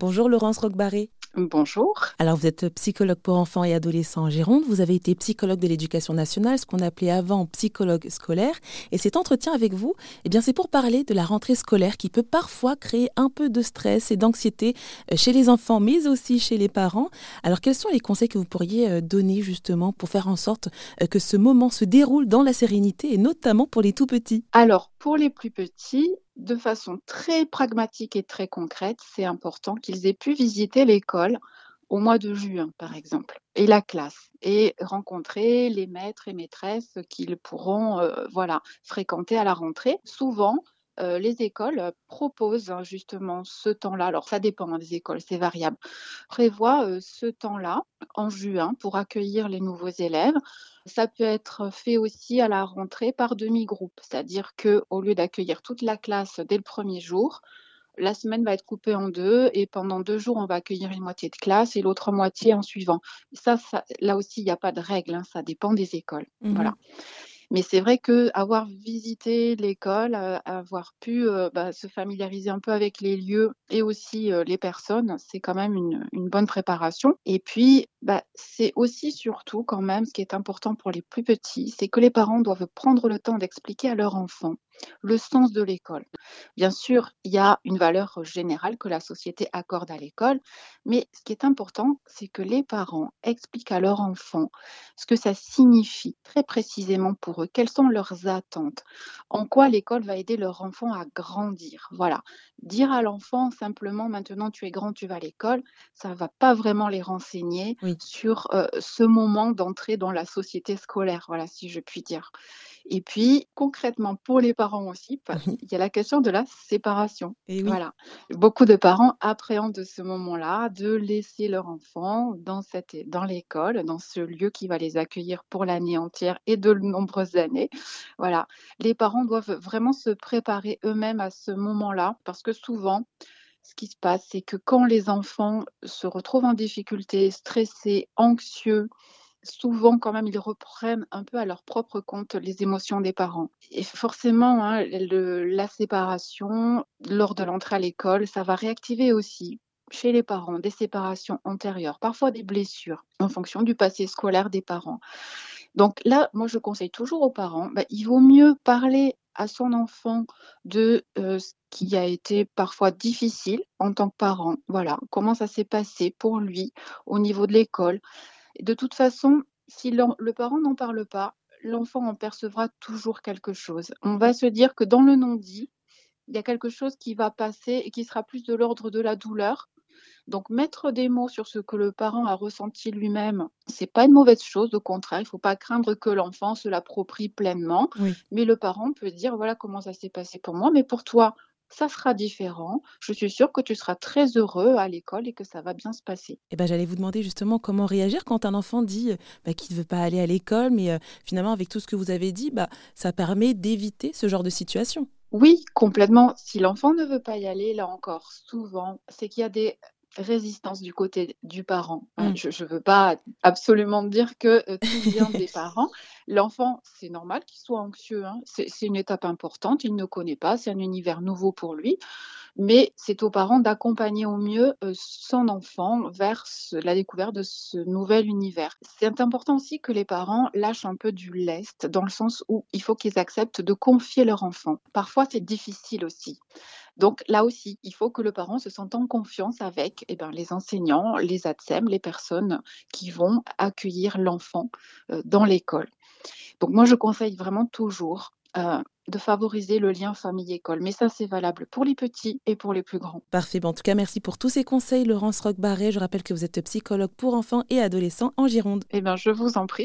Bonjour Laurence Roquebarré. Bonjour. Alors, vous êtes psychologue pour enfants et adolescents en Gironde. Vous avez été psychologue de l'éducation nationale, ce qu'on appelait avant psychologue scolaire. Et cet entretien avec vous, eh bien, c'est pour parler de la rentrée scolaire qui peut parfois créer un peu de stress et d'anxiété euh, chez les enfants, mais aussi chez les parents. Alors, quels sont les conseils que vous pourriez euh, donner justement pour faire en sorte euh, que ce moment se déroule dans la sérénité et notamment pour les tout petits? Alors, pour les plus petits, de façon très pragmatique et très concrète, c'est important qu'ils aient pu visiter l'école au mois de juin, par exemple, et la classe, et rencontrer les maîtres et maîtresses qu'ils pourront euh, voilà, fréquenter à la rentrée. Souvent, euh, les écoles proposent hein, justement ce temps-là. Alors, ça dépend hein, des écoles, c'est variable. Prévoit euh, ce temps-là en juin pour accueillir les nouveaux élèves. Ça peut être fait aussi à la rentrée par demi-groupe, c'est-à-dire que au lieu d'accueillir toute la classe dès le premier jour, la semaine va être coupée en deux et pendant deux jours, on va accueillir une moitié de classe et l'autre moitié en suivant. Ça, là aussi, il n'y a pas de règle, hein, ça dépend des écoles. Mmh voilà. Mais c'est vrai que avoir visité l'école, avoir pu bah, se familiariser un peu avec les lieux et aussi les personnes, c'est quand même une, une, bonne préparation. Et puis, bah, c'est aussi surtout quand même ce qui est important pour les plus petits, c'est que les parents doivent prendre le temps d'expliquer à leur enfant le sens de l'école. Bien sûr, il y a une valeur générale que la société accorde à l'école, mais ce qui est important, c'est que les parents expliquent à leur enfant ce que ça signifie très précisément pour eux, quelles sont leurs attentes, en quoi l'école va aider leur enfant à grandir. Voilà. Dire à l'enfant simplement maintenant tu es grand, tu vas à l'école, ça ne va pas vraiment les renseigner sur euh, ce moment d'entrée dans la société scolaire, voilà si je puis dire. Et puis, concrètement, pour les parents aussi, il y a la question de la séparation. Et Voilà. Beaucoup de parents appréhendent ce moment-là de laisser leur enfant dans, cette, dans l'école, dans ce lieu qui va les accueillir pour l'année entière et de nombreuses années. Voilà. Les parents doivent vraiment se préparer eux-mêmes à ce moment-là parce que souvent, ce qui se passe, c'est que quand les enfants se retrouvent en difficulté, stressés, anxieux, souvent quand même ils reprennent un peu à leur propre compte les émotions des parents. Et forcément, hein, la séparation lors de l'entrée à l'école, ça va réactiver aussi chez les parents des séparations antérieures, parfois des blessures en fonction du passé scolaire des parents. Donc là, moi je conseille toujours aux parents, bah, il vaut mieux parler à son enfant de euh, ce qui a été parfois difficile en tant que parent. Voilà, comment ça s'est passé pour lui au niveau de l'école de toute façon, si le parent n'en parle pas, l'enfant en percevra toujours quelque chose. On va se dire que dans le non-dit, il y a quelque chose qui va passer et qui sera plus de l'ordre de la douleur. Donc mettre des mots sur ce que le parent a ressenti lui-même, c'est pas une mauvaise chose, au contraire, il ne faut pas craindre que l'enfant se l'approprie pleinement, mais le parent peut dire voilà comment ça s'est passé pour moi, mais pour toi, ça sera différent. Je suis sûre que tu seras très heureux à l'école et que ça va bien se passer. Eh ben, J'allais vous demander justement comment réagir quand un enfant dit euh, bah, qu'il ne veut pas aller à l'école, mais euh, finalement, avec tout ce que vous avez dit, bah, ça permet d'éviter ce genre de situation. Oui, complètement. Si l'enfant ne veut pas y aller, là encore, souvent, c'est qu'il y a des résistance du côté du parent. Hein. Mmh. Je ne veux pas absolument dire que euh, tout vient des parents. L'enfant, c'est normal qu'il soit anxieux. Hein. C'est une étape importante. Il ne connaît pas. C'est un univers nouveau pour lui. Mais c'est aux parents d'accompagner au mieux euh, son enfant vers la découverte de ce nouvel univers. C'est important aussi que les parents lâchent un peu du lest, dans le sens où il faut qu'ils acceptent de confier leur enfant. Parfois, c'est difficile aussi. Donc là aussi, il faut que le parent se sente en confiance avec eh ben, les enseignants, les ATSEM, les personnes qui vont accueillir l'enfant euh, dans l'école. Donc moi, je conseille vraiment toujours euh, de favoriser le lien famille-école. Mais ça, c'est valable pour les petits et pour les plus grands. Parfait. en tout cas, merci pour tous ces conseils, Laurence Roquebarret. Je rappelle que vous êtes psychologue pour enfants et adolescents en Gironde. Eh bien, je vous en prie.